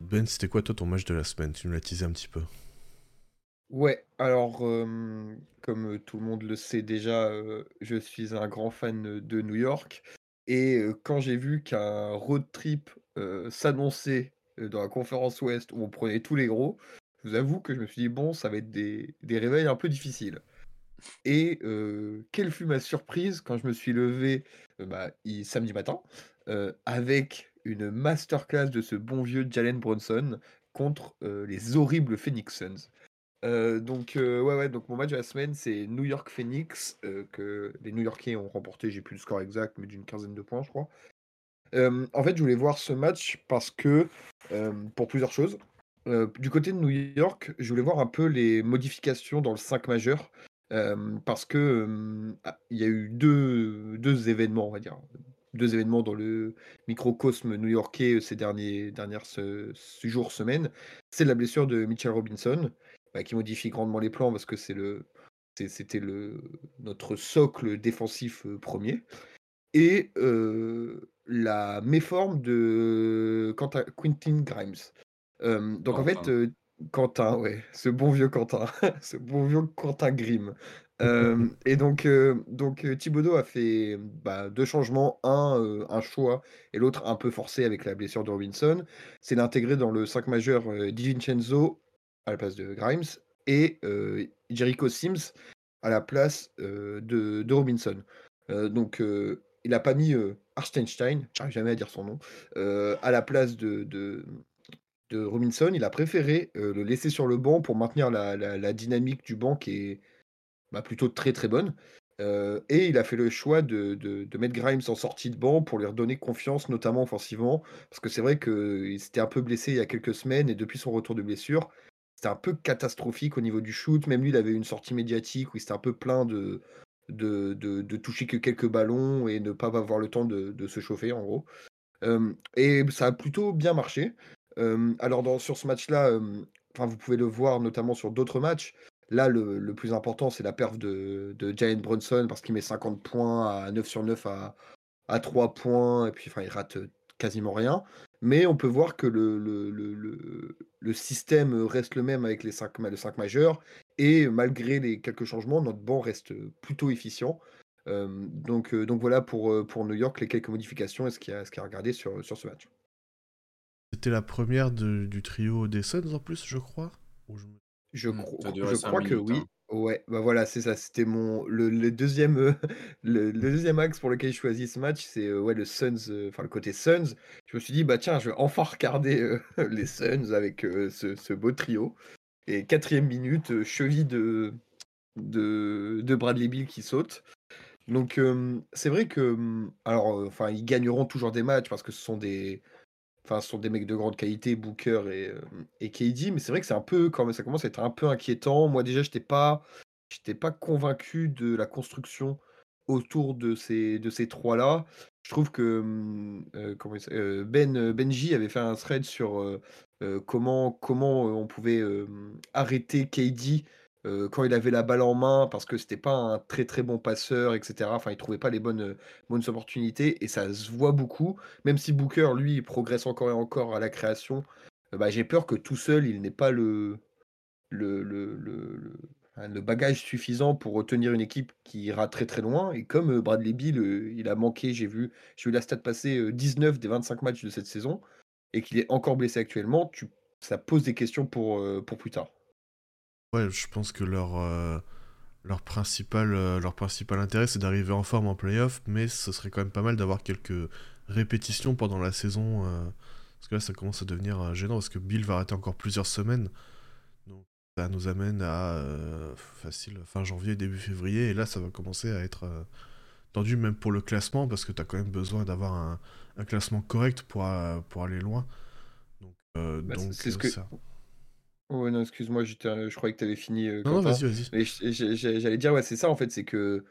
Ben, c'était quoi toi ton match de la semaine? Tu nous l'as teasé un petit peu. Ouais, alors, comme, tout le monde le sait déjà, je suis un grand fan, de New York. Et quand j'ai vu qu'un road trip, s'annonçait, dans la conférence ouest où on prenait tous les gros, je vous avoue que je me suis dit: «Bon, ça va être des des réveils un peu difficiles» et quelle fut ma surprise quand je me suis levé, bah, samedi matin, avec une masterclass de ce bon vieux Jalen Brunson contre, les horribles Phoenix Suns. Donc, ouais, ouais, donc mon match de la semaine, c'est New York Phoenix, que les New Yorkais ont remporté, j'ai plus le score exact, mais d'une quinzaine de points, je crois. en fait, je voulais voir ce match parce que, pour plusieurs choses. du côté de New York, je voulais voir un peu les modifications dans le 5 majeur, parce que ah, il y a eu deux, deux événements, on va dire, deux événements dans le microcosme new-yorkais ces derniers, dernières ce, jours, semaines. C'est la blessure de Mitchell Robinson, bah, qui modifie grandement les plans parce que c'est le c'était le notre socle défensif premier et la méforme de Quentin, Quentin Grimes. donc en fait, Quentin, ouais, ce bon vieux Quentin, ce bon vieux Quentin Grimm. et donc, donc Thibodeau a fait bah, deux changements, un, un choix et l'autre un peu forcé avec la blessure de Robinson. C'est d'inintégrer dans le 5 majeur Di Vincenzo à la place de Grimes et Jericho Sims à la place de, de, Robinson. donc il n'a pas mis Arstenstein, j'arrive jamais à dire son nom, à la place de, de, Robinson. Il a préféré le laisser sur le banc pour maintenir la, dynamique du banc qui est bah, plutôt très très bonne. et il a fait le choix de, de, mettre Grimes en sortie de banc pour lui redonner confiance, notamment offensivement, parce que c'est vrai qu'il s'était un peu blessé il y a quelques semaines et depuis son retour de blessure, c'était un peu catastrophique au niveau du shoot. Même lui, il avait une sortie médiatique où il s'était un peu plein de, de, de, toucher que quelques ballons et ne pas avoir le temps de, se chauffer, en gros. et ça a plutôt bien marché. Alors, sur ce match-là, vous pouvez le voir notamment sur d'autres matchs. Là, le, plus important, c'est la perf de, de Jalen Brunson parce qu'il met 50 points à 9 sur 9 à, à 3 points et puis il rate quasiment rien. Mais on peut voir que le, système reste le même avec les 5, le 5 majeurs. Et malgré les quelques changements, notre banc reste plutôt efficient. donc, voilà pour, New York les quelques modifications et ce qu'il y a, regardé sur, sur ce match. C'était la première du trio des Suns en plus, je crois Je, je crois que oui. Hein. Ouais, bah voilà, c'est ça. C'était mon le, deuxième euh, le, deuxième axe pour lequel je choisis ce match, c'est euh, ouais le Suns, euh, enfin le côté Suns. Je me suis dit bah tiens, je vais enfin regarder les Suns avec ce, beau trio. Et quatrième minute, cheville de, de de Bradley Bill qui saute. Donc c'est vrai que alors enfin ils gagneront toujours des matchs parce que ce sont des Enfin, sont des mecs de grande qualité, Booker et, euh, et KD, mais c'est vrai que c'est un peu, quand ça commence à être un peu inquiétant. Moi, déjà, j'étais pas, j'étais pas convaincu de la construction autour de ces, de ces trois-là. Je trouve que hum, euh, euh, Ben Benji avait fait un thread sur comment, comment on pouvait arrêter KD quand il avait la balle en main, parce que c'était pas un très très bon passeur, etc. Enfin, il trouvait pas les bonnes, bonnes opportunités et ça se voit beaucoup. Même si Booker, lui, progresse encore et encore à la création, bah, j'ai peur que tout seul, il n'ait pas le, le, le, le, bagage suffisant pour retenir une équipe qui ira très très loin. Et comme Bradley Bill, il a manqué, j'ai vu, j'ai vu la stat passer 19 des 25 matchs de cette saison et qu'il est encore blessé actuellement, tu, ça pose des questions pour, pour plus tard. Ouais, je pense que leur, euh, leur, principal, euh, leur principal intérêt, c'est d'arriver en forme en playoff, mais ce serait quand même pas mal d'avoir quelques répétitions pendant la saison. Euh, parce que là, ça commence à devenir gênant, parce que Bill va arrêter encore plusieurs semaines. Donc ça nous amène à facile fin janvier, début février, et là, ça va commencer à être tendu même pour le classement, parce que tu as quand même besoin d'avoir un, un, classement correct pour, pour aller loin. Donc, bah, donc c'est ce que... ça. Ouais, non, excuse-moi, je croyais que tu avais fini, Non, vas-y, vas-y. j'allais dire, ouais, c'est ça, en fait, c'est que,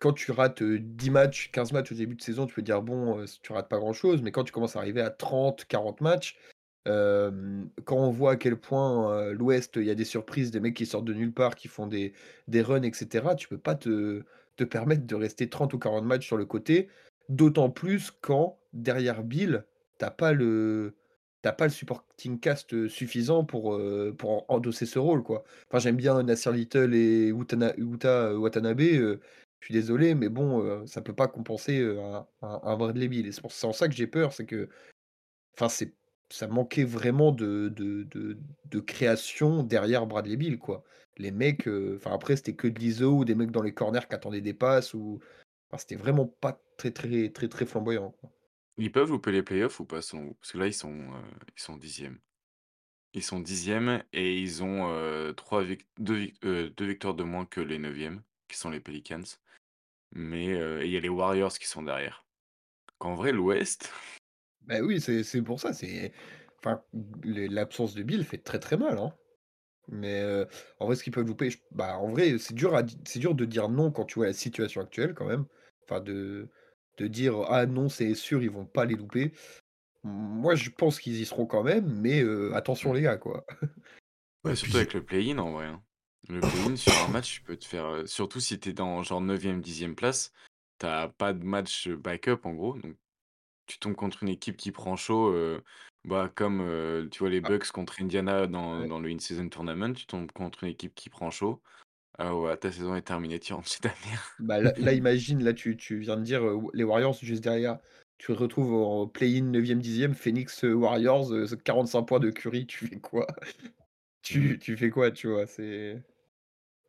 quand tu rates, 10 matchs, 15 matchs au début de saison, tu peux dire: «Bon, tu rates pas grand-chose», mais quand tu commences à arriver à 30-40 matchs, quand on voit à quel point, l'Ouest, il y a des surprises, des mecs qui sortent de nulle part, qui font des des runs et cetera, tu peux pas te te permettre de rester 30 ou 40 matchs sur le côté. D'autant plus quand, derrière Bill, tu as pas le tu as pas le supporting cast, suffisant pour, pour en endosser ce rôle, quoi. Enfin, j'aime bien Nassir Little et Utana Yuta Watanabe, je suis désolé, mais bon, heu, ça peut pas compenser, un Bradley Beal et c'est en ça que j'ai peur, c'est que enfin, c'est ça manquait vraiment de de de création derrière Bradley Beal, quoi. Les mecs, enfin, après, c'était que de l'ISO ou des mecs dans les corners qui attendaient des passes ou c'était vraiment pas très, très, très, très flamboyant. Ils peuvent louper les playoffs ou pas? Parce que là, ils sont, heu, ils sont 10e. Ils sont 10e et ils ont, 3 vic 2 vic heu, 2 victoires de moins que les 9e, qui sont les Pelicans. Mais, il y a les Warriors qui sont derrière. Qu'en vrai, l'Ouest, Bah, oui, c'est pour ça, enfin, l'absence de Bill fait très, très mal, hein. Mais, en vrai, ce qu'ils peuvent louper, je bah, en vrai, c'est dur c'est dur de dire non quand tu vois la situation actuelle quand même. Enfin de de dire: «Ah non, c'est sûr, ils vont pas les louper». Moi, je pense qu'ils y seront quand même, mais, attention mmh, les gars, quoi. Ouais, surtout puis avec le play-in en vrai, hein. Le play-in sur un match, tu peux te faire, surtout si tu es dans genre 9e, 10e place, tu as pas de match, backup en gros, donc tu tombes contre une équipe qui prend chaud, bah, comme, tu vois les Ah, Bucks contre Indiana dans ouais. dans le In-Season Tournament, tu tombes contre une équipe qui prend chaud. Ah ouais, ta saison est terminée, tu rentres chez ta mère. Bah, là là, imagine, là, tu tu viens de dire, heu, les Warriors juste derrière. Tu te retrouves en play-in 9e, 10e, Phoenix, heu, Warriors, heu, 45 points de Curry, tu fais quoi? Mmh. Tu tu fais quoi, tu vois? C'est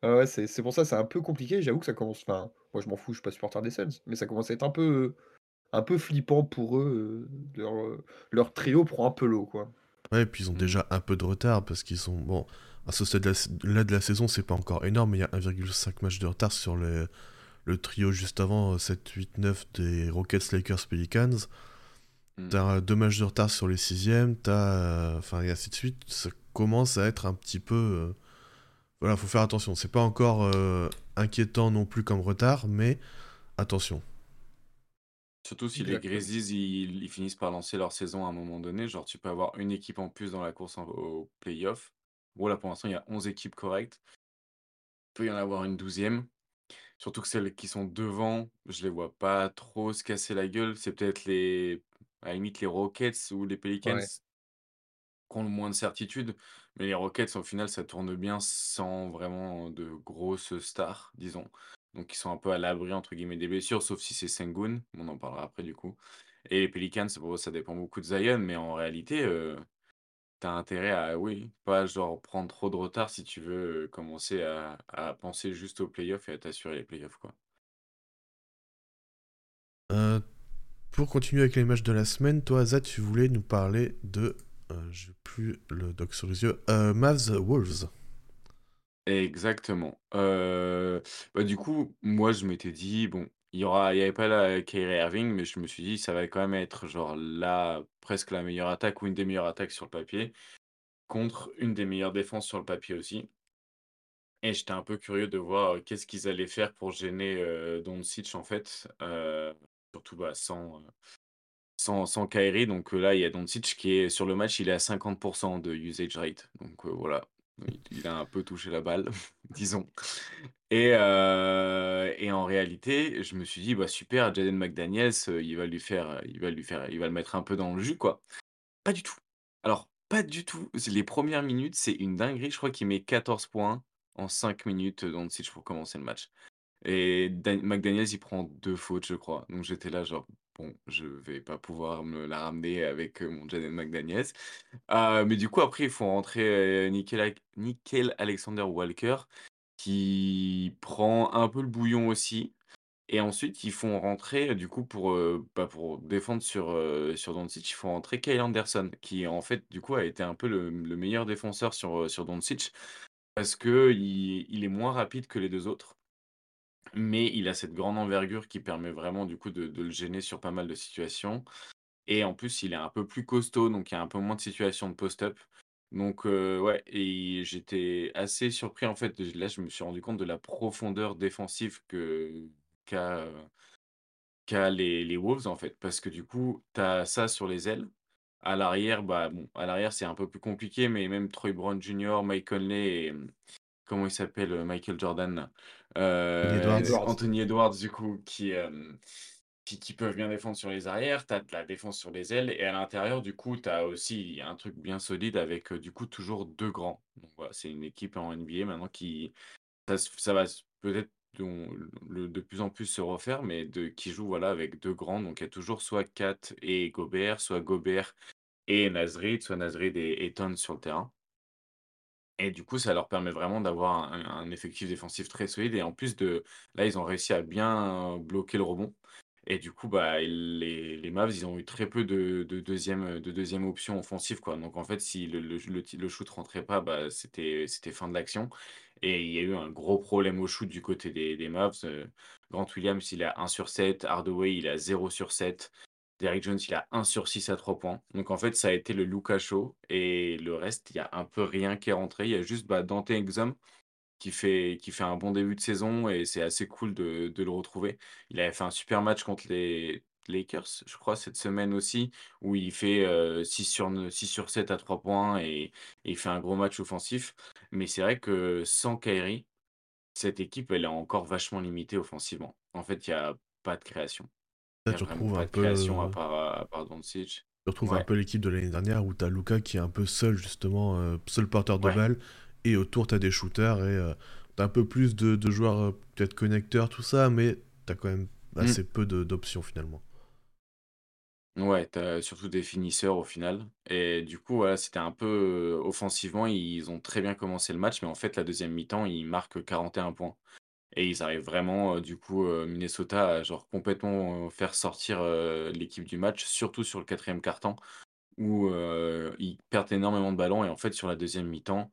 ouais, ouais, c'est c'est pour ça, c'est un peu compliqué. J'avoue que ça commence enfin, moi, je m'en fous, je suis pas supporter des Suns, mais ça commence à être un peu, un peu flippant pour eux, leur, leur trio prend un peu l'eau, quoi. Ouais, et puis ils ont déjà un peu de retard parce qu'ils sont. Bon, à ce stade là de la saison, c'est pas encore énorme, mais il y a 1,5 match de retard sur le, le trio juste avant, euh, 7, 8, 9 des Rockets, Lakers, Pelicans. Mmh. T'as deux matchs de retard sur les sixièmes, t'as. euh, Enfin, et ainsi de suite. Ça commence à être un petit peu. euh, Voilà, faut faire attention. C'est pas encore euh, inquiétant non plus comme retard, mais attention. Surtout si les. Grizzlies, ils ils finissent par lancer leur saison à un moment donné, genre tu peux avoir une équipe en plus dans la course en aux playoffs. Bon là, pour l'instant, il y a 11 équipes correctes. Il peut y en avoir une douzième. Surtout que celles qui sont devant, je les vois pas trop se casser la gueule. C'est peut-être les à la limite les Rockets ou les Pelicans Ouais. qui ont le moins de certitude. Mais les Rockets, au final, ça tourne bien sans vraiment de grosses stars, disons. Donc ils sont un peu à l'abri entre guillemets des blessures, sauf si c'est Sengun, on en parlera après du coup. Et les Pelicans, ça dépend beaucoup de Zion, mais en réalité, heu, tu intérêt à oui, pas genre prendre trop de retard si tu veux, commencer à à penser juste aux playoffs et à t'assurer les playoffs, quoi. Euh, pour continuer avec les matchs de la semaine, toi, Azad, tu voulais nous parler de. Euh, J'ai plus le doc sur les yeux. Euh, Mavs Wolves. Exactement. Bah, du coup, moi, je m'étais dit: «Bon, il y aura il y avait pas la Kyrie Irving», mais je me suis dit: «Ça va quand même être genre presque la meilleure attaque ou une des meilleures attaques sur le papier, contre une des meilleures défenses sur le papier aussi» et j'étais un peu curieux de voir, heu, qu'est-ce qu'ils allaient faire pour gêner, heu, Doncic en fait, heu, surtout, bah, sans, heu, sans sans Kyrie. Donc là, il y a Doncic qui est sur le match, il est à 50% de usage rate. Donc voilà, il a un peu touché la balle, disons. Et heu et en réalité, je me suis dit: «Bah, super, Jaden McDaniels, heu, il va lui faire, il va lui faire il va le mettre un peu dans le jus, quoi». Pas du tout. Alors, pas du tout. Les premières minutes, c'est une dinguerie. Je crois qu'il met 14 points en 5 minutes, heu, Doncic pour commencer le match et Dan McDaniels, il prend 2 fautes, je crois. Donc j'étais là genre: «Bon, je vais pas pouvoir me la ramener avec, heu, mon Jaden McDaniels». Heu, mais du coup, après, ils font rentrer, heu, Nickel Ac Nickeil Alexander-Walker qui prend un peu le bouillon aussi et ensuite ils font rentrer, du coup pour, bah, pour défendre sur, sur Doncic, ils font rentrer Kyle Anderson qui en fait, du coup, a été un peu le le meilleur défenseur sur, sur Doncic parce qu'il il est moins rapide que les 2 autres, mais il a cette grande envergure qui permet vraiment du coup de le gêner sur pas mal de situations et en plus, il est un peu plus costaud, donc il y a un peu moins de situations de post-up. Donc, heu, ouais et j'étais assez surpris, en fait, là, je me suis rendu compte de la profondeur défensive que qu'a, qu'a les Wolves, en fait. Parce que du coup, tu as ça sur les ailes. À l'arrière, bah, bon, à l'arrière, c'est un peu plus compliqué, mais même Troy Brown Jr., Mike Conley comment il s'appelle, Michael Jordan, Edwards. Anthony Edwards, du coup, qui, qui, peuvent bien défendre sur les arrières, tu as de la défense sur les ailes, et à l'intérieur, du coup, tu as aussi un truc bien solide avec, du coup, toujours deux grands. Donc voilà, c'est une équipe en NBA maintenant qui, ça, va peut-être de plus en plus se refaire, mais de, qui joue voilà, avec deux grands. Donc il y a toujours soit Kat et Gobert, soit Gobert et Nasrid, soit Nasrid et Eton sur le terrain. Et du coup, ça leur permet vraiment d'avoir un, effectif défensif très solide. Et en plus de là, ils ont réussi à bien bloquer le rebond. Et du coup, bah, les, les Mavs, ils ont eu très peu de, de deuxième, de deuxième option offensive. Quoi. Donc en fait, si le, le, shoot rentrait pas, bah, c'était, c'était fin de l'action. Et il y a eu un gros problème au shoot du côté des, des Mavs. Grant Williams, il a 1 sur 7. Hardaway, il a 0 sur 7. Derrick Jones, il a 1 sur 6 à 3 points. Donc en fait, ça a été le Luka Show. Et le reste, il y a un peu rien qui est rentré. Il y a juste bah, Dante Exum qui fait, un bon début de saison et c'est assez cool de, le retrouver. Il avait fait un super match contre les Lakers, je crois, cette semaine aussi, où il fait 6, sur, 6 sur 7 à 3 points et, et, il fait un gros match offensif. Mais c'est vrai que sans Kyrie, cette équipe, elle est encore vachement limitée offensivement. En fait, il n'y a pas de création. Là, tu retrouves un peu. création à part, à part Doncic. Tu retrouves un peu l'équipe de l'année dernière où tu as Luca qui est un peu seul, justement, seul porteur de balle et autour, tu as des shooters et euh, tu as un peu plus de, joueurs, euh, peut-être connecteurs, tout ça, mais tu as quand même mm. assez peu d'options finalement. Ouais, as surtout des finisseurs au final. Et du coup, voilà, c'était un peu euh, offensivement, ils ont très bien commencé le match, mais en fait, la deuxième mi-temps, ils marquent 41 points. Et ils arrivent vraiment, du coup, Minnesota à genre complètement faire sortir l'équipe du match, surtout sur le quatrième quart-temps, où ils perdent énormément de ballons. Et en fait, sur la deuxième mi-temps,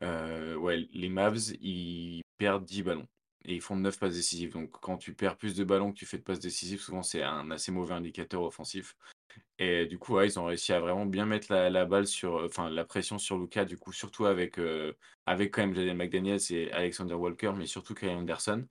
les Mavs, ils perdent 10 ballons et ils font 9 passes décisives. Donc quand tu perds plus de ballons que tu fais de passes décisives, souvent c'est un assez mauvais indicateur offensif. Et du coup, ouais, ils ont réussi à vraiment bien mettre la, balle sur, enfin la pression sur Luca, du coup, surtout avec, avec quand même Jaden McDaniels et Alexander Walker, mais surtout Kyle Anderson.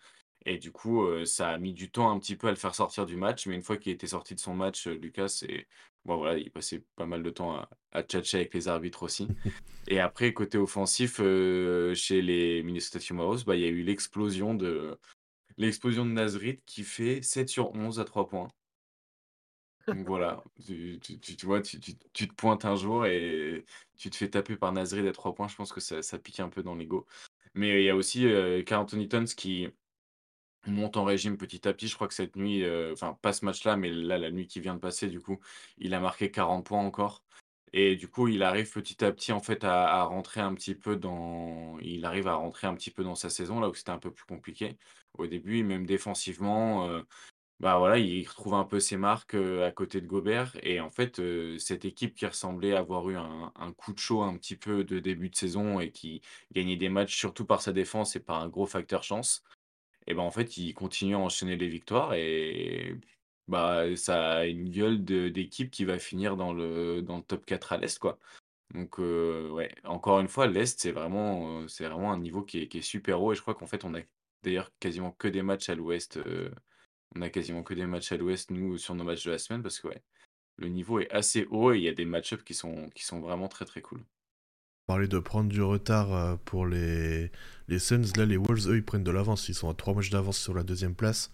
Et du coup, ça a mis du temps un petit peu à le faire sortir du match, mais une fois qu'il était sorti de son match, Lucas, c'est Bon, voilà, il passait pas mal de temps à, à tchatcher avec les arbitres aussi. Et après, côté offensif, euh, chez les Minnesota Timberwolves, bah, il y a eu l'explosion de l'explosion de Nazrit qui fait 7 sur 11 à 3 points. Donc voilà, tu, tu, vois, tu, te pointes un jour et tu te fais taper par Nazrit à 3 points. Je pense que ça, ça pique un peu dans l'ego. Mais il y a aussi euh, Tons qui, monte en régime petit à petit. Je crois que cette nuit, euh, enfin pas ce match-là, mais là, la nuit qui vient de passer, du coup, il a marqué 40 points encore. Et du coup, il arrive petit à petit en fait à, rentrer un petit peu dans, il arrive à rentrer un petit peu dans sa saison là où c'était un peu plus compliqué au début, même défensivement. Euh, bah voilà, il retrouve un peu ses marques à côté de Gobert. Et en fait, cette équipe qui ressemblait avoir eu un, coup de chaud un petit peu de début de saison et qui gagnait des matchs surtout par sa défense et par un gros facteur chance, et ben en fait, il continue à enchaîner les victoires et bah, ça a une gueule d'équipe qui va finir dans le, top 4 à l'Est. Donc, ouais, encore une fois, l'Est, c'est vraiment, un niveau qui est, qui est super haut et je crois qu'en fait, on a d'ailleurs quasiment que des matchs à l'Ouest. On a quasiment que des matchs à l'Ouest, nous, sur nos matchs de la semaine parce que, ouais, le niveau est assez haut et il y a des match-ups qui sont, qui sont vraiment très très cool parler de prendre du retard euh, pour les, les Suns. Là, les Wolves, eux, ils prennent de l'avance. Ils sont à 3 matchs d'avance sur la deuxième place.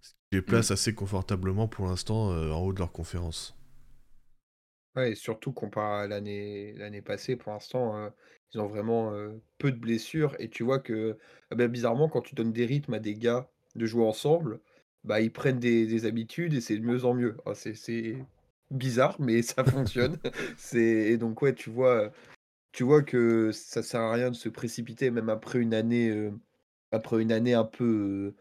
Ce qui les place mm. assez confortablement pour l'instant euh, en haut de leur conférence. Ouais, et surtout comparé à l'année l'année passée, pour l'instant, euh, ils ont vraiment peu de blessures. Et tu vois que, ah ben, bizarrement, quand tu donnes des rythmes à des gars de jouer ensemble, bah, ils prennent des, habitudes et c'est de mieux en mieux. C'est bizarre, mais ça fonctionne. et donc, ouais, tu vois, tu vois que ça sert à rien de se précipiter, même après une année, après une année un peu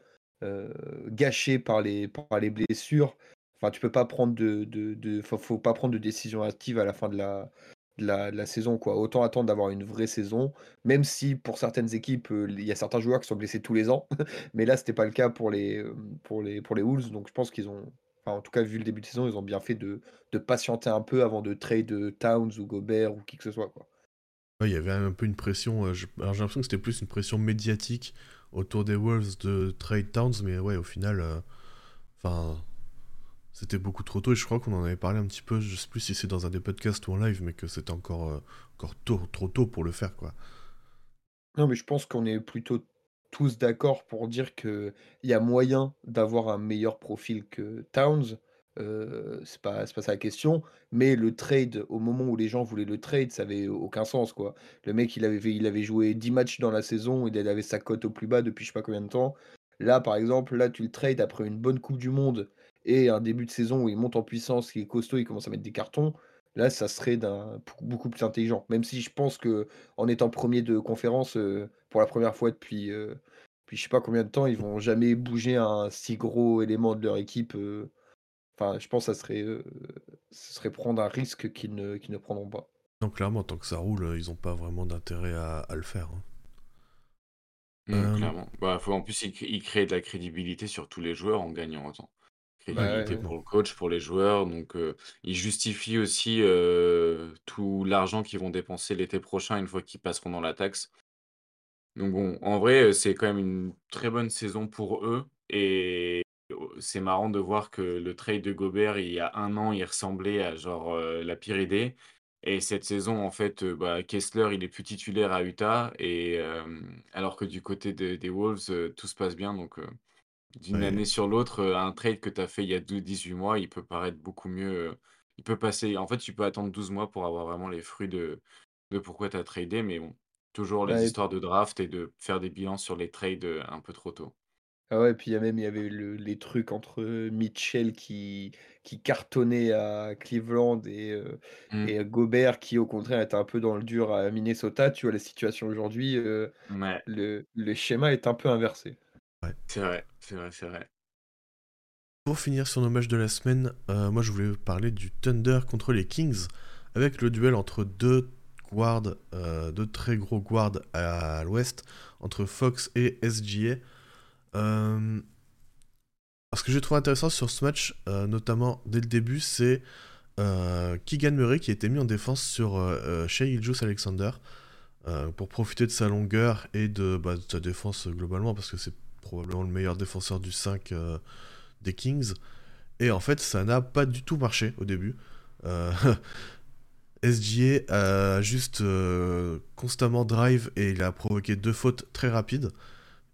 gâchée par les, par les blessures. Enfin, tu peux pas prendre de, de, faut, pas prendre de décision active à la fin de la, de la, saison, quoi. Autant attendre d'avoir une vraie saison, même si pour certaines équipes, il y a certains joueurs qui sont blessés tous les ans, mais là, c'était pas le cas pour les, pour les, pour les Wolves. Donc, je pense qu'ils ont, en tout cas, vu le début de saison, ils ont bien fait de, de patienter un peu avant de trade Towns ou Gobert ou qui que ce soit, quoi il y avait un peu une pression. Euh, j'ai l'impression que c'était plus une pression médiatique autour des Wolves de Trade Towns, mais ouais, au final, euh, c'était beaucoup trop tôt. Et je crois qu'on en avait parlé un petit peu. Je sais plus si c'est dans un des podcasts ou en live, mais que c'était encore, euh, encore tôt, trop tôt pour le faire, quoi. Non, mais je pense qu'on est plutôt tous d'accord pour dire qu'il y a moyen d'avoir un meilleur profil que Towns. Heu, c'est pas pas ça la question, mais le trade, au moment où les gens voulaient le trade, ça avait aucun sens, quoi. Le mec, il avait il avait joué 10 matchs dans la saison, il avait sa cote au plus bas depuis je sais pas combien de temps. Là, par exemple, là, tu le trades après une bonne coupe du monde et un début de saison où il monte en puissance, il est costaud, il commence à mettre des cartons. Là, ça serait d'un beaucoup plus intelligent. Même si je pense que en étant premier de conférence, heu, pour la première fois depuis, heu, depuis je sais pas combien de temps, ils vont jamais bouger un si gros élément de leur équipe, heu, enfin, je pense que ça serait, serait prendre un risque qu'ils ne qu'ils ne prendront pas. Donc clairement, tant que ça roule, euh, ils ont pas vraiment d'intérêt à, à le faire. hein. Mmh, Euh, clairement. Bah, faut en plus, il crée il crée de la crédibilité sur tous les joueurs en gagnant autant. Bah, ouais, Crédibilité ouais. pour le coach, pour les joueurs, donc heu, il justifie aussi, tout l'argent qu'ils vont dépenser l'été prochain une fois qu'ils passeront dans la taxe. Donc bon, en vrai, c'est quand même une très bonne saison pour eux et au c'est marrant de voir que le trade de Gobert, il y a un an, il ressemblait à genre, la pire idée et cette saison, en fait, bah, Kessler, il est plus titulaire à Utah et alors que du côté de des Wolves, tout se passe bien donc d'une année sur l'autre, heu, un trade que tu as fait il y a dou 18 mois, il peut paraître beaucoup mieux, heu, il peut passer en fait, tu peux attendre 12 mois pour avoir vraiment les fruits de de pourquoi tu as tradé mais bon, toujours les Ouais, histoires de draft et de faire des bilans sur les trades, heu, un peu trop tôt. ah ouais, puis il y a même il y avait le les trucs entre, Mitchell qui qui cartonnait à Cleveland et heu Mmh. et Gobert qui, au contraire, était un peu dans le dur à Minnesota. Tu vois la situation aujourd'hui, heu, le le schéma est un peu inversé. Ouais. c'est vrai, c'est vrai, c'est vrai. Pour finir sur nos matchs de la semaine, euh, moi je voulais parler du Thunder contre les Kings, avec le duel entre deux guards, euh, deux très gros guards à, l'ouest, entre Fox et SGA. Euh, ce que j'ai trouvé intéressant sur ce match, notamment dès le début, c'est Keegan Murray qui a été mis en défense sur Shai Gilgeous Alexander pour profiter de sa longueur et de, bah, de sa défense globalement, parce que c'est probablement le meilleur défenseur du 5 euh, des Kings. Et en fait, ça n'a pas du tout marché au début. Euh, SGA a juste euh, constamment drive et il a provoqué deux fautes très rapides.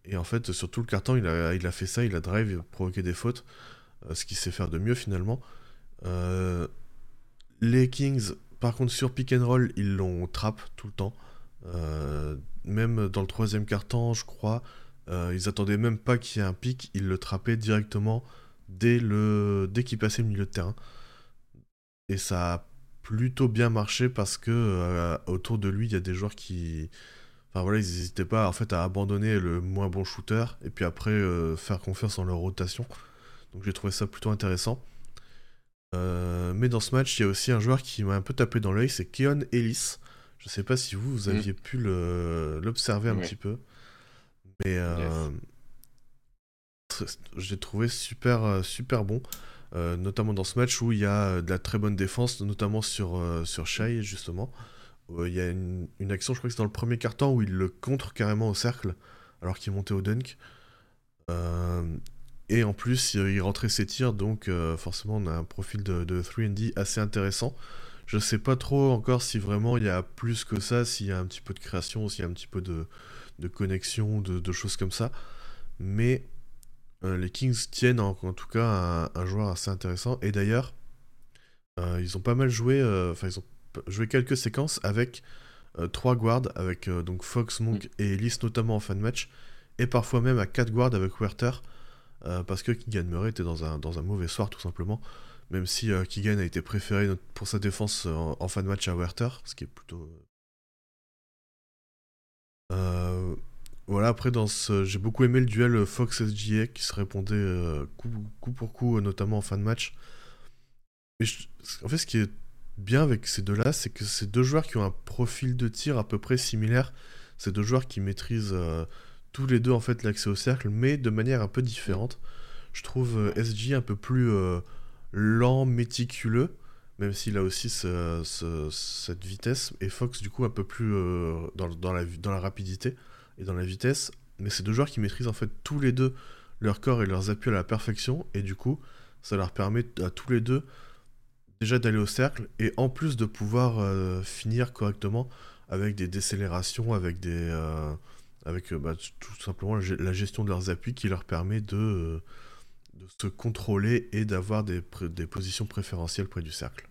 Et en fait, sur tout le carton, il a, il a fait ça, il a drive et provoqué des fautes, ce qu'il sait faire de mieux finalement. Les Kings, par contre, sur pick and roll, ils l'ont trap tout le temps. Même dans le troisième carton, je crois, euh, ils attendaient même pas qu'il y ait un pick, ils le trappaient directement dès, le, dès qu'il passait le milieu de terrain. Et ça a plutôt bien marché parce que euh, autour de lui, il y a des joueurs qui. Enfin voilà, ils n'hésitaient pas en fait à abandonner le moins bon shooter et puis après euh, faire confiance en leur rotation. Donc j'ai trouvé ça plutôt intéressant. Mais dans ce match, il y a aussi un joueur qui m'a un peu tapé dans l'œil, c'est Keon Ellis. Je sais pas si vous, vous Mmh. aviez pu le- l'observer un Ouais. petit peu. Mais euh, Yes. j'ai trouvé super, euh, super bon. Euh, notamment dans ce match où il y a euh, de la très bonne défense, notamment sur, sur Shai, justement. Il y a une, une action, je crois que c'est dans le premier quart-temps, où il le contre carrément au cercle, alors qu'il montait au dunk. Et en plus, il, rentrait ses tirs, donc forcément, on a un profil de, de 3D assez intéressant. Je sais pas trop encore si vraiment il y a plus que ça, s'il y a un petit peu de création, s'il y a un petit peu de, de connexion, de, de choses comme ça. Mais euh, les Kings tiennent en, en tout cas un, un joueur assez intéressant. Et d'ailleurs, euh, ils ont pas mal joué, euh, enfin ils ont joué quelques séquences avec trois guards, avec donc Fox, Monk et Ellis notamment en fin de match, et parfois même à quatre guards avec Werther, parce que Keegan Murray était dans un, dans un mauvais soir tout simplement. Même si euh, Keegan a été préféré pour sa défense en, en fin de match à Werther, ce qui est plutôt euh, voilà, après, j'ai beaucoup aimé le duel Fox-SGA qui se répondait euh, coup, pour coup, notamment en fin de match. En fait, ce qui est bien avec ces deux-là, c'est que c'est deux joueurs qui ont un profil de tir à peu près similaire. C'est deux joueurs qui maîtrisent euh, tous les deux en fait l'accès au cercle, mais de manière un peu différente. Je trouve SG un peu plus lent, méticuleux, même s'il a aussi ce- ce- cette vitesse, et Fox du coup un peu plus euh, dans, dans la, dans la rapidité et dans la vitesse. Mais c'est deux joueurs qui maîtrisent en fait tous les deux leur corps et leurs appuis à la perfection, et du coup ça leur permet à tous les deux déjà d'aller au cercle et en plus de pouvoir euh, finir correctement avec des décélérations, avec des, euh, avec bah, tout simplement la gestion de leurs appuis qui leur permet de, de se contrôler et d'avoir des, des positions préférentielles près du cercle.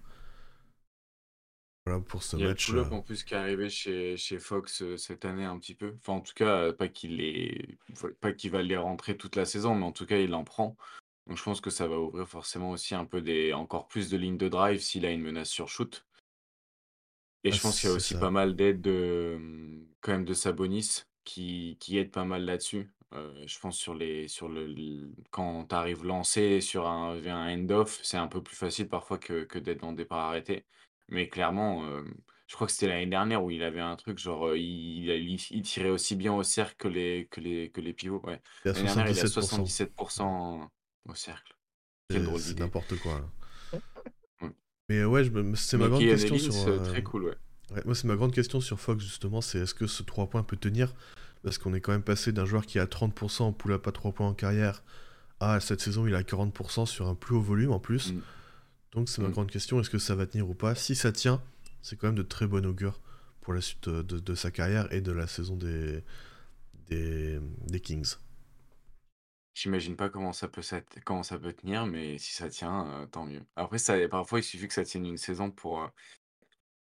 Voilà pour ce Il y a le match. pull-up en plus qui est arrivé chez, chez Fox cette année un petit peu. Enfin, en tout cas, pas qu'il est, pas qu'il va les rentrer toute la saison, mais en tout cas, il en prend. Donc, je pense que ça va ouvrir forcément aussi un peu des, encore plus de lignes de drive s'il a une menace sur shoot. Et Ah, je pense qu'il y a aussi ça. pas mal d'aide de, quand même de Sabonis qui, qui aide pas mal là-dessus. Euh, je pense sur les, sur le, le- quand tu arrives lancé sur un, vers un end-off, c'est un peu plus facile parfois que, que d'être en départ arrêté. Mais clairement, euh, je crois que c'était l'année dernière où il avait un truc, genre, euh, il, il, il tirait aussi bien au cercle que les, que les, que les pivots. Ouais. À L'année dernière, il à 77%. 77% au cercle. Quelle C'est drôle c'est d'idée. n'importe quoi. hein. Ouais. Mais ouais, je me- c'est ma Mais grande Kylian question Ellis, sur. euh, euh, très cool, ouais. ouais, moi, c'est ma grande question sur Fox, justement, c'est est-ce que ce 3 points peut tenir? Parce qu'on est quand même passé d'un joueur qui a 30% en pull-up à 3 points en carrière à cette saison, il a 40% sur un plus haut volume en plus. Mm. Donc, c'est ma Mm. grande question est-ce que ça va tenir ou pas? Si ça tient, c'est quand même de très bon augure pour la suite de, de- de sa carrière et de la saison des, des, des Kings. J'imagine pas comment ça peut comment ça peut tenir, mais si ça tient, euh, tant mieux. Après, ça, parfois, il suffit que ça tienne une saison pour, euh,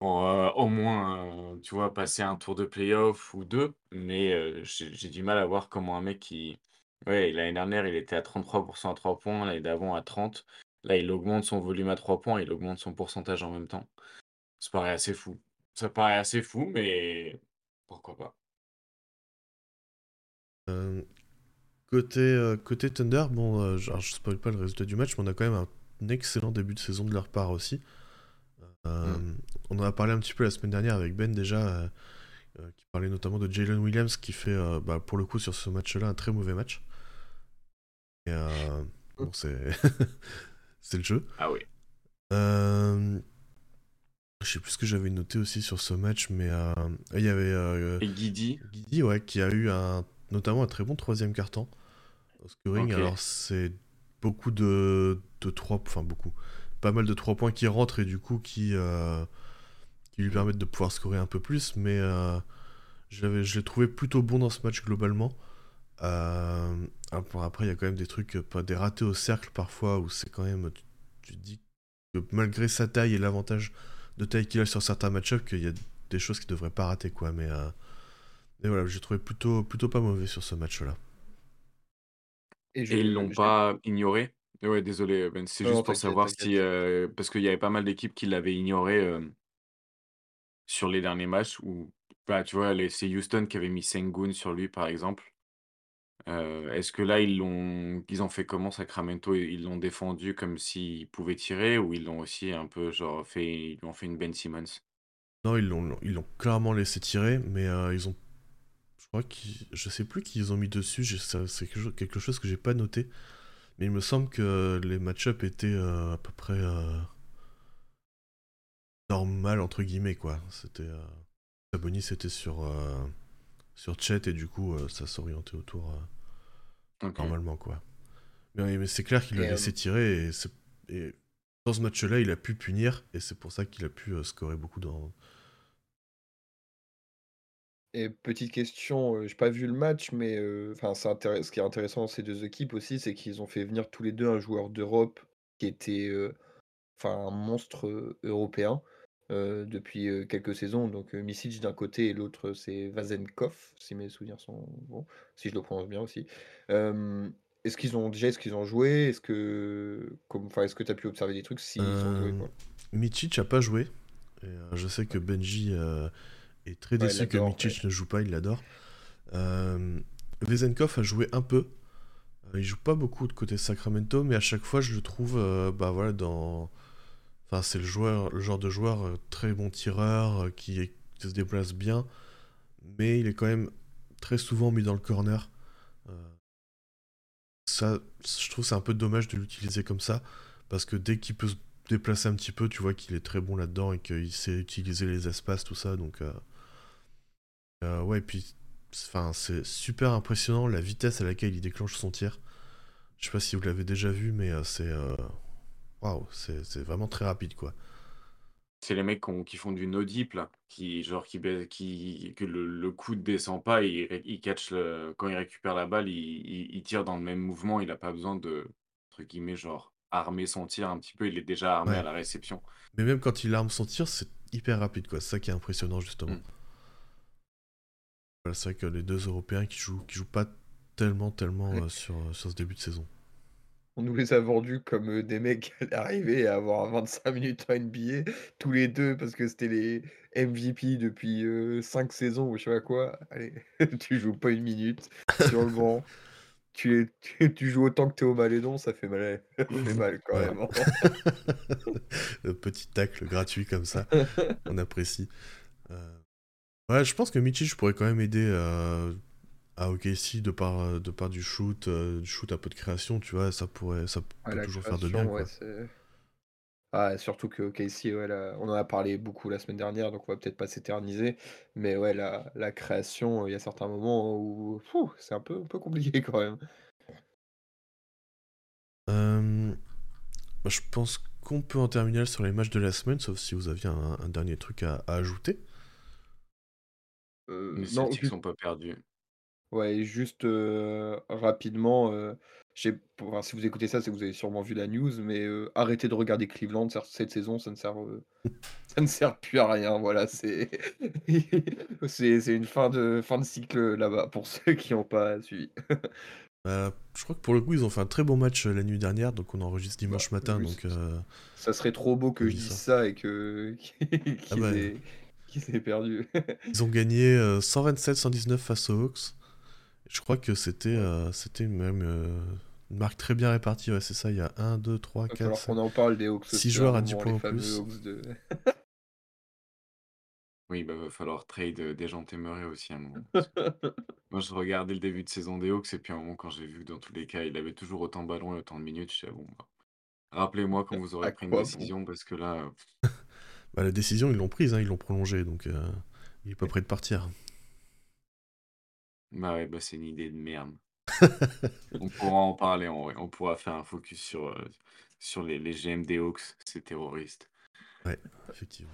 euh, au moins, euh, tu vois, passer un tour de playoff ou deux. Mais euh, j'ai du mal à voir comment un mec qui... Ouais, l'année dernière, il était à 33% à 3 points, l'année d'avant à 30. Là, il augmente son volume à 3 points, il augmente son pourcentage en même temps. Ça paraît assez fou. Ça paraît assez fou, mais pourquoi pas. Côté, côté Thunder, bon, je, alors, spoil pas le résultat du match, mais on a quand même un excellent début de saison de leur part aussi. Euh, Mm. On en a parlé un petit peu la semaine dernière avec Ben déjà, euh, euh, qui parlait notamment de Jalen Williams qui fait, bah, pour le coup, sur ce match-là, un très mauvais match. Et euh, bon, c'est c'est le jeu. Ah oui. Je sais plus ce que j'avais noté aussi sur ce match, mais euh, il y avait euh, Et Guidi, Guidi, ouais, qui a eu un, notamment un très bon troisième carton au scoring. Alors, c'est beaucoup de, de 3, enfin beaucoup, pas mal de 3 points qui rentrent et du coup qui, euh, qui lui permettent de pouvoir scorer un peu plus, mais euh, j'avais, je l'ai trouvé plutôt bon dans ce match globalement. Euh, après, après, il y a quand même des trucs, des ratés au cercle parfois où c'est quand même, tu, dis que malgré sa taille et l'avantage de taille qu'il a sur certains match-ups, qu'il y a des choses qu'il devrait pas rater, quoi. Mais, euh, mais voilà, j'ai trouvé plutôt, plutôt pas mauvais sur ce match-là. Et Et ils l'ont pas ignoré? Ouais, désolé, Ben, c'est non, juste pour t'inquiète, savoir si, t'inquiète. euh, parce qu'il y avait pas mal d'équipes qui l'avaient ignoré euh, sur les derniers matchs, bah, tu vois, les- c'est Houston qui avait mis Sengun sur lui, par exemple. Euh, est-ce que là, ils l'ont, ils ont fait comment, Sacramento? Ils l'ont défendu comme s'il pouvait tirer, ou ils l'ont aussi un peu, genre, fait, ils lui ont fait une Ben Simmons? Non, ils l'ont, ils l'ont clairement laissé tirer, mais euh, ils ont, je crois qu'ils, je sais plus qui ils ont mis dessus. j'ai- ça- C'est quelque chose, quelque chose que j'ai pas noté, mais il me semble que les match-ups étaient euh, à peu près euh, normal entre guillemets quoi. C'était euh, Sabonis était sur sur Chet et du coup ça s'orientait autour normalement quoi. Mais, mais c'est clair qu'il euh, laissé tirer et, et dans ce match-là il a pu punir et c'est pour ça qu'il a pu scorer beaucoup dans. Et petite question, heu, j'ai pas vu le match, mais enfin, c'est intéress ce qui est intéressant dans ces 2 équipes aussi, c'est qu'ils ont fait venir tous les 2 un joueur d'Europe qui était, enfin, un monstre, européen, depuis, quelques saisons. Donc, heu, Micic d'un côté et l'autre, c'est Vazenkov, si mes souvenirs sont bons, si je le prononce bien aussi. Est-ce qu'ils ont déjà est-ce qu'ils ont joué? Est-ce que comme enfin, est-ce que tu as pu observer des trucs s'ils ont joué, Euh, quoi? Micic a pas joué. Et, euh, je sais que Benji euh, est très Ouais, déçu que ouais. ne joue pas, il l'adore. Euh, Vezenkov a joué un peu. Euh, il joue pas beaucoup de côté Sacramento, mais à chaque fois je le trouve euh, bah voilà dans. Enfin, c'est le joueur, le genre de joueur euh, très bon tireur qui, est- qui se déplace bien, mais il est quand même très souvent mis dans le corner. Ça, je trouve c'est un peu dommage de l'utiliser comme ça, parce que dès qu'il peut se déplacer un petit peu, tu vois qu'il est très bon là-dedans et qu'il sait utiliser les espaces, tout ça. Donc, euh, euh, ouais, et puis, enfin, c'est super impressionnant la vitesse à laquelle il déclenche son tir. Je sais pas si vous l'avez déjà vu, mais euh, c'est, euh, waouh, c'est c'est vraiment très rapide, quoi. C'est les mecs qui font du no dip là, qui genre qui qui que le le coude descend pas et il catch le quand il récupère la balle, il il tire dans le même mouvement, il a pas besoin de, entre guillemets, genre armer son tir un petit peu, il est déjà armé à la réception. Mais même quand il arme son tir, c'est hyper rapide quoi, c'est ça qui est impressionnant justement. Mmh. c'est vrai que les deux Européens qui jouent qui jouent pas tellement tellement, euh, sur, euh, sur ce début de saison. On nous les a vendus comme des mecs qui allaient à avoir 25 minutes en NBA, tous les deux, parce que c'était les MVP depuis 5 saisons ou je sais pas quoi. Allez, tu joues pas une minute sur le banc. Tu, tu, joues autant que Théo Malédon, ça fait mal, ça fait mal quand même. Hein. petit tacle gratuit comme ça, on apprécie. Euh, ouais, je pense que Michich pourrait quand même aider à OKC de par, euh, de par du shoot, euh, du shoot un peu de création, tu vois, ça pourrait ça peut toujours faire de bien. Ouais, ah, surtout que OKC, ouais, on en a parlé beaucoup la semaine dernière, donc on va peut-être pas s'éterniser. Mais ouais, la, la création, il y a certains moments où c'est un peu, un peu compliqué quand même. Je pense qu'on peut en terminer sur les matchs de la semaine, sauf si vous aviez un, dernier truc à, ajouter. Euh, les non, Celtics sont pas perdus. Ouais, juste, rapidement, si vous écoutez ça, c'est que vous avez sûrement vu la news, mais arrêtez de regarder Cleveland cette saison, ça ne sert, ça ne sert plus à rien, voilà, c'est c'est une fin de fin de cycle, là-bas, pour ceux qui n'ont pas suivi. Bah, je crois que pour le coup, ils ont fait un très bon match, la nuit dernière, donc on enregistre bah, dimanche matin, donc ça serait trop beau que je dise ça et que ah bah, qu'ils aient perdu. Ils ont gagné, 127-119 face aux Hawks. Je crois que c'était euh, c'était même euh, une marque très bien répartie. Ouais, c'est ça. Il y a 1, 2, 3, 4. Alors qu'on en parle des Hawks. 6 joueurs à 10 points en plus. oui, bah, va falloir trade euh, des gens téméraires aussi à un moment. Moi, je regardais le début de saison des Hawks et puis à un moment, quand j'ai vu que dans tous les cas, il avait toujours autant de ballons et autant de minutes, je suis bon, bah, rappelez-moi quand vous aurez pris une décision parce que là. Bah, la décision, ils l'ont prise, hein, ils l'ont prolongée, donc il est pas prêt de partir. Bah ouais, bah c'est une idée de merde. On pourra en parler vrai. On pourra faire un focus sur, euh, sur les, les GM des Hawks, ces terroristes. Ouais, effectivement.